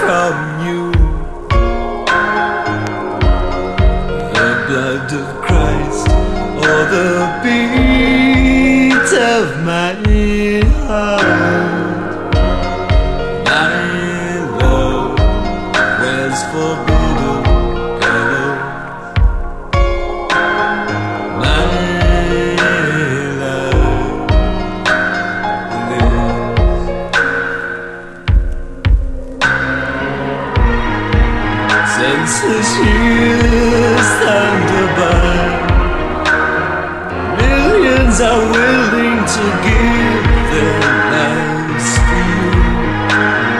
from you. The blood of Christ or the beat of my heart. My love. Senseless years thunder by. Millions are willing to give their lives for you.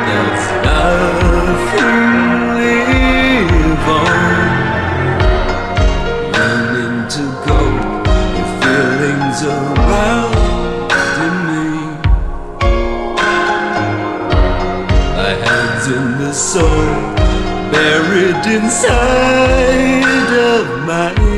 That's nothing live on. To cope with feelings me. My hands in the soil, buried inside of myself.